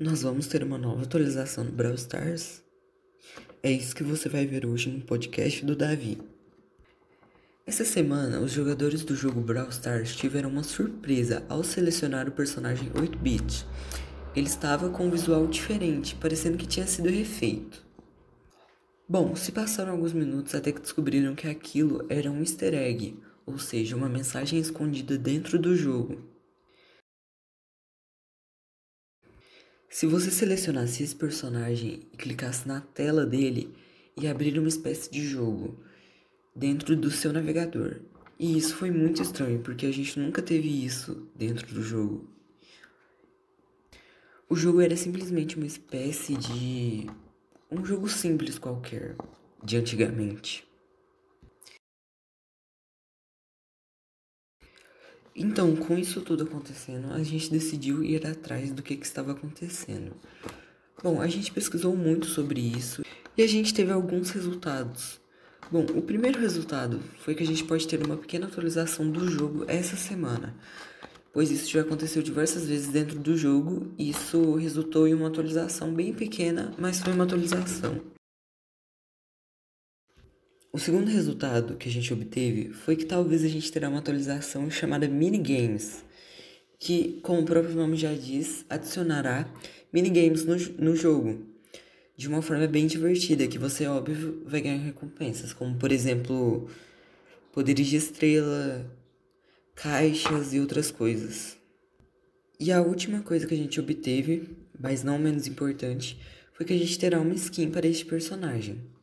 Nós vamos ter uma nova atualização do Brawl Stars? É isso que você vai ver hoje no podcast do Davi. Essa semana, os jogadores do jogo Brawl Stars tiveram uma surpresa ao selecionar o personagem 8-bit. Ele estava com um visual diferente, parecendo que tinha sido refeito. Bom, se passaram alguns minutos até que descobriram que aquilo era um easter egg, ou seja, uma mensagem escondida dentro do jogo. Se você selecionasse esse personagem e clicasse na tela dele e abrir uma espécie de jogo dentro do seu navegador. E isso foi muito estranho, porque a gente nunca teve isso dentro do jogo. O jogo era simplesmente uma espécie de um jogo simples qualquer de antigamente. Então, com isso tudo acontecendo, a gente decidiu ir atrás do que, que estava acontecendo. Bom, a gente pesquisou muito sobre isso e a gente teve alguns resultados. Bom, o primeiro resultado foi que a gente pode ter uma pequena atualização do jogo essa semana, pois isso já aconteceu diversas vezes dentro do jogo e isso resultou em uma atualização bem pequena, mas foi uma atualização. O segundo resultado que a gente obteve foi que talvez a gente terá uma atualização chamada Minigames, que, como o próprio nome já diz, adicionará minigames no, no jogo de uma forma bem divertida, que você, óbvio, vai ganhar recompensas, como por exemplo, poderes de estrela, caixas e outras coisas. E a última coisa que a gente obteve, mas não menos importante, foi que a gente terá uma skin para este personagem.